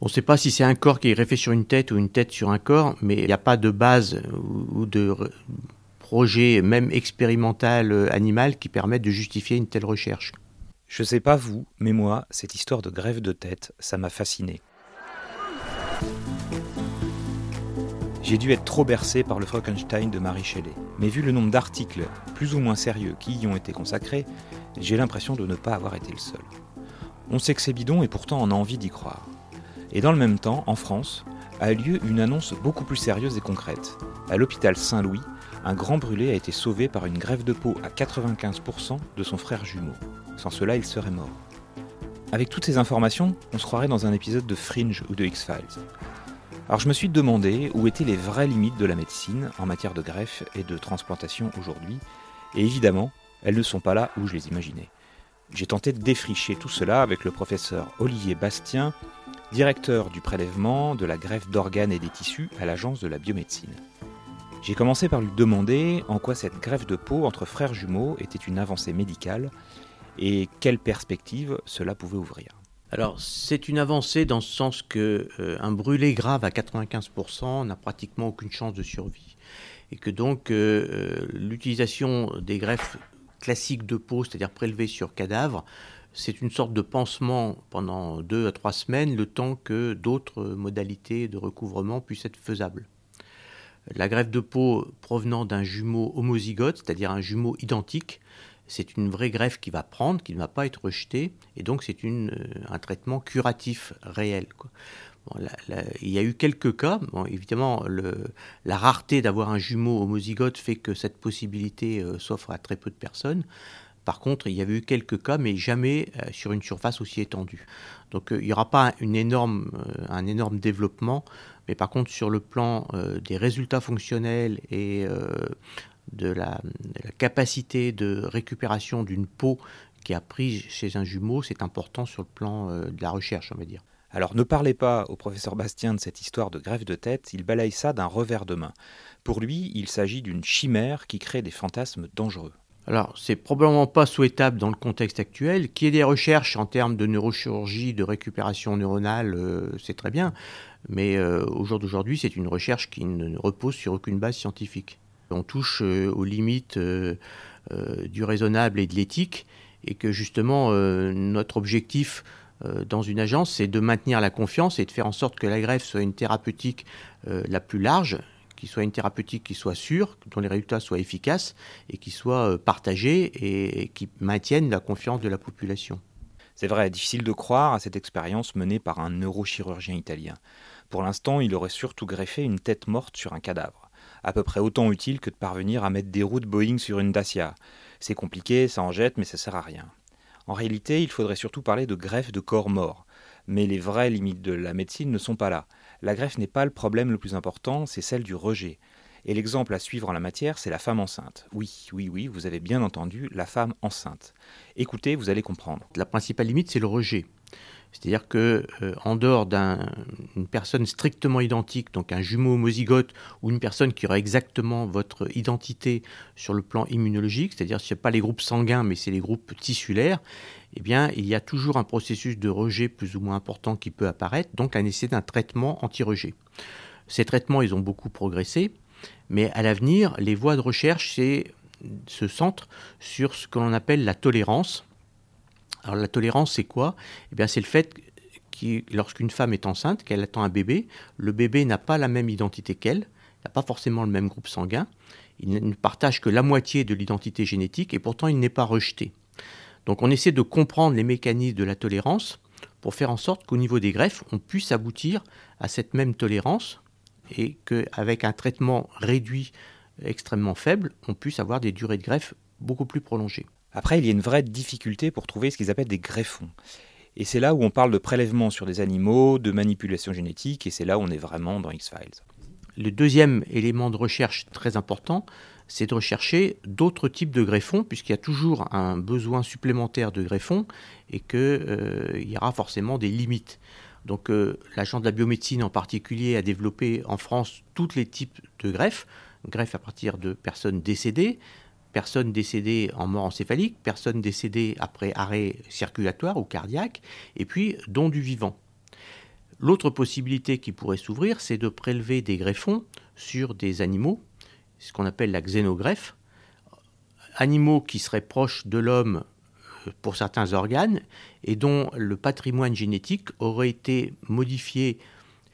On ne sait pas si c'est un corps qui est greffé sur une tête ou une tête sur un corps, mais il n'y a pas de base ou de projet, même expérimental euh, animal, qui permette de justifier une telle recherche. Je sais pas vous, mais moi, cette histoire de grève de tête, ça m'a fasciné. J'ai dû être trop bercé par le Frankenstein de Marie Shelley. Mais vu le nombre d'articles, plus ou moins sérieux, qui y ont été consacrés, j'ai l'impression de ne pas avoir été le seul. On sait que c'est bidon et pourtant on a envie d'y croire. Et dans le même temps, en France, a lieu une annonce beaucoup plus sérieuse et concrète. À l'hôpital Saint-Louis, un grand brûlé a été sauvé par une grève de peau à 95% de son frère jumeau. Sans cela, il serait mort. Avec toutes ces informations, on se croirait dans un épisode de Fringe ou de X-Files. Alors je me suis demandé où étaient les vraies limites de la médecine en matière de greffe et de transplantation aujourd'hui, et évidemment, elles ne sont pas là où je les imaginais. J'ai tenté de défricher tout cela avec le professeur Olivier Bastien, directeur du prélèvement, de la greffe d'organes et des tissus à l'agence de la biomédecine. J'ai commencé par lui demander en quoi cette greffe de peau entre frères jumeaux était une avancée médicale et quelle perspective cela pouvait ouvrir. Alors, c'est une avancée dans ce sens que euh, un brûlé grave à 95% n'a pratiquement aucune chance de survie. Et que donc, euh, euh, l'utilisation des greffes classiques de peau, c'est-à-dire prélevées sur cadavre, c'est une sorte de pansement pendant deux à trois semaines, le temps que d'autres modalités de recouvrement puissent être faisables. La greffe de peau provenant d'un jumeau homozygote, c'est-à-dire un jumeau identique, c'est une vraie greffe qui va prendre, qui ne va pas être rejetée, et donc c'est euh, un traitement curatif réel. il y a eu quelques cas, évidemment la rareté d'avoir un jumeau homozygote fait que cette possibilité euh, s'offre à très peu de personnes. Par contre, il y avait eu quelques cas, mais jamais euh, sur une surface aussi étendue. Donc euh, il n'y aura pas euh, un énorme développement, mais par contre sur le plan des résultats fonctionnels et de la, capacité de récupération d'une peau qui a pris chez un jumeau, c'est important sur le plan de la recherche, on va dire. Alors ne parlez pas au professeur Bastien de cette histoire de greffe de tête, il balaye ça d'un revers de main. Pour lui, il s'agit d'une chimère qui crée des fantasmes dangereux. Alors, c'est probablement pas souhaitable dans le contexte actuel. Qu'il y ait des recherches en termes de neurochirurgie, de récupération neuronale, euh, c'est très bien. Mais euh, au jour d'aujourd'hui, c'est une recherche qui ne repose sur aucune base scientifique. On touche euh, aux limites du raisonnable et de l'éthique, et que justement, notre objectif dans une agence, c'est de maintenir la confiance et de faire en sorte que la greffe soit une thérapeutique la plus large, qui soit une thérapeutique qui soit sûre, dont les résultats soient efficaces et qui soit euh, partagée et, qui maintienne la confiance de la population. C'est vrai, difficile de croire à cette expérience menée par un neurochirurgien italien. Pour l'instant, il aurait surtout greffé une tête morte sur un cadavre. À peu près autant utile que de parvenir à mettre des roues de Boeing sur une Dacia. C'est compliqué, ça en jette, mais ça sert à rien. En réalité, il faudrait surtout parler de greffe de corps mort. Mais les vraies limites de la médecine ne sont pas là. La greffe n'est pas le problème le plus important, c'est celle du rejet. Et l'exemple à suivre en la matière, c'est la femme enceinte. Oui, oui, oui, vous avez bien entendu, la femme enceinte. Écoutez, vous allez comprendre. La principale limite, c'est le rejet. C'est-à-dire que euh, en dehors d'une personne strictement identique, donc un jumeau homozygote ou une personne qui aurait exactement votre identité sur le plan immunologique, c'est-à-dire ce n'est pas les groupes sanguins mais c'est les groupes tissulaires, eh bien il y a toujours un processus de rejet plus ou moins important qui peut apparaître, donc un essai d'un traitement anti-rejet. Ces traitements, ils ont beaucoup progressé, mais à l'avenir, les voies de recherche se centrent sur ce que l'on appelle la tolérance. Alors la tolérance, c'est quoi? Eh bien, c'est le fait que lorsqu'une femme est enceinte, qu'elle attend un bébé, le bébé n'a pas la même identité qu'elle, n'a pas forcément le même groupe sanguin, il ne partage que la moitié de l'identité génétique et pourtant il n'est pas rejeté. Donc on essaie de comprendre les mécanismes de la tolérance pour faire en sorte qu'au niveau des greffes, on puisse aboutir à cette même tolérance et qu'avec un traitement réduit extrêmement faible, on puisse avoir des durées de greffe beaucoup plus prolongées. Après, il y a une vraie difficulté pour trouver ce qu'ils appellent des greffons. Et c'est là où on parle de prélèvement sur des animaux, de manipulation génétique, et c'est là où on est vraiment dans X-Files. Le deuxième élément de recherche très important, c'est de rechercher d'autres types de greffons, puisqu'il y a toujours un besoin supplémentaire de greffons et qu'il euh, y aura forcément des limites. Donc euh, l'agent de la biomédecine en particulier a développé en France tous les types de greffes, greffes à partir de personnes décédées, personnes décédées en mort encéphalique, personnes décédées après arrêt circulatoire ou cardiaque, et puis dont du vivant. L'autre possibilité qui pourrait s'ouvrir, c'est de prélever des greffons sur des animaux ce qu'on appelle la xénogreffe, animaux qui seraient proches de l'homme euh, pour certains organes et dont le patrimoine génétique aurait été modifié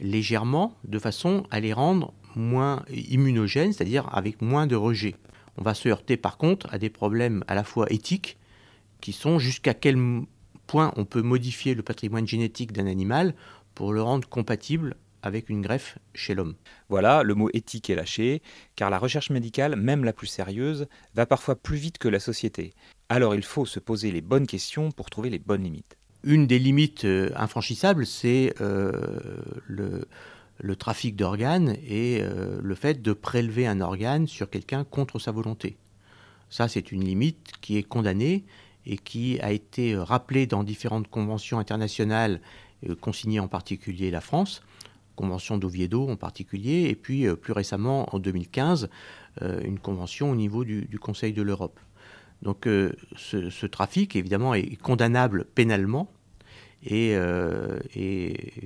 légèrement de façon à les rendre moins immunogènes, c'est-à-dire avec moins de rejet. On va se heurter par contre à des problèmes à la fois éthiques qui sont jusqu'à quel point on peut modifier le patrimoine génétique d'un animal pour le rendre compatible avec une greffe chez l'homme. Voilà, le mot éthique est lâché, car la recherche médicale, même la plus sérieuse, va parfois plus vite que la société. Alors il faut se poser les bonnes questions pour trouver les bonnes limites. Une des limites euh, infranchissables, c'est euh, le, trafic d'organes et euh, le fait de prélever un organe sur quelqu'un contre sa volonté. Ça, c'est une limite qui est condamnée et qui a été rappelée dans différentes conventions internationales, consignées en particulier la France, convention d'Oviedo en particulier, et puis euh, plus récemment en 2015, euh, une convention au niveau du, Conseil de l'Europe. Donc euh, ce, trafic, évidemment, est condamnable pénalement, et,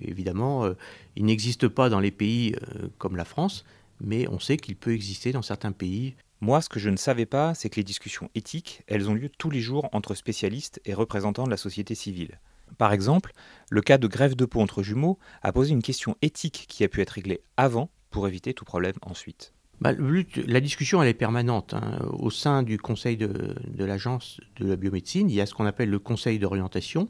évidemment, il n'existe pas dans les pays comme la France, mais on sait qu'il peut exister dans certains pays. Moi, ce que je ne savais pas, c'est que les discussions éthiques, elles ont lieu tous les jours entre spécialistes et représentants de la société civile. Par exemple, le cas de grève de peau entre jumeaux a posé une question éthique qui a pu être réglée avant pour éviter tout problème ensuite. Bah, la discussion est permanente. Hein. Au sein du conseil de, l'agence de la biomédecine, il y a ce qu'on appelle le conseil d'orientation,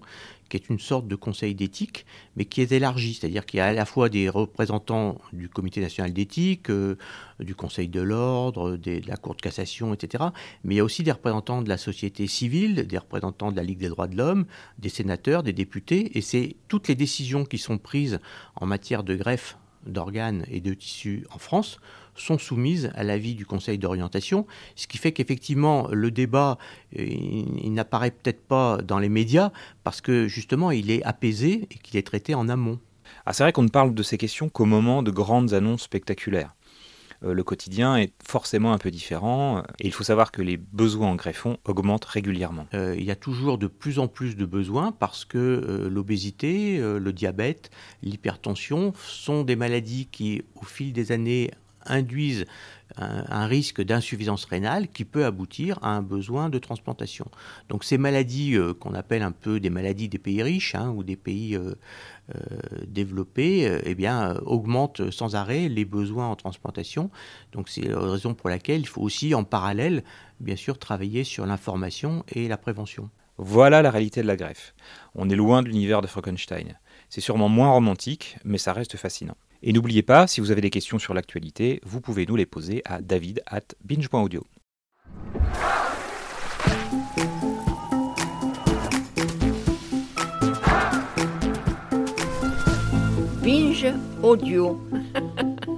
qui est une sorte de conseil d'éthique, mais qui est élargi, c'est-à-dire qu'il y a à la fois des représentants du comité national d'éthique, euh, du conseil de l'ordre, de la cour de cassation, etc. Mais il y a aussi des représentants de la société civile, des représentants de la Ligue des droits de l'homme, des sénateurs, des députés, et c'est toutes les décisions qui sont prises en matière de greffe d'organes et de tissus en France sont soumises à l'avis du Conseil d'orientation, ce qui fait qu'effectivement le débat, euh, il, n'apparaît peut-être pas dans les médias parce que justement il est apaisé et qu'il est traité en amont. Ah, c'est vrai qu'on ne parle de ces questions qu'au moment de grandes annonces spectaculaires. Euh, le quotidien est forcément un peu différent et il faut savoir que les besoins en greffons augmentent régulièrement. Euh, il y a toujours de plus en plus de besoins parce que l'obésité, le diabète, l'hypertension sont des maladies qui, au fil des années, induisent un, risque d'insuffisance rénale qui peut aboutir à un besoin de transplantation. Donc ces maladies euh, qu'on appelle un peu des maladies des pays riches hein, ou des pays euh, euh, développés, eh bien, augmentent sans arrêt les besoins en transplantation. Donc c'est la raison pour laquelle il faut aussi en parallèle, bien sûr, travailler sur l'information et la prévention. Voilà la réalité de la greffe. On est loin de l'univers de Frankenstein. C'est sûrement moins romantique, mais ça reste fascinant. Et n'oubliez pas, si vous avez des questions sur l'actualité, vous pouvez nous les poser à david at binge.audio. Binge Audio.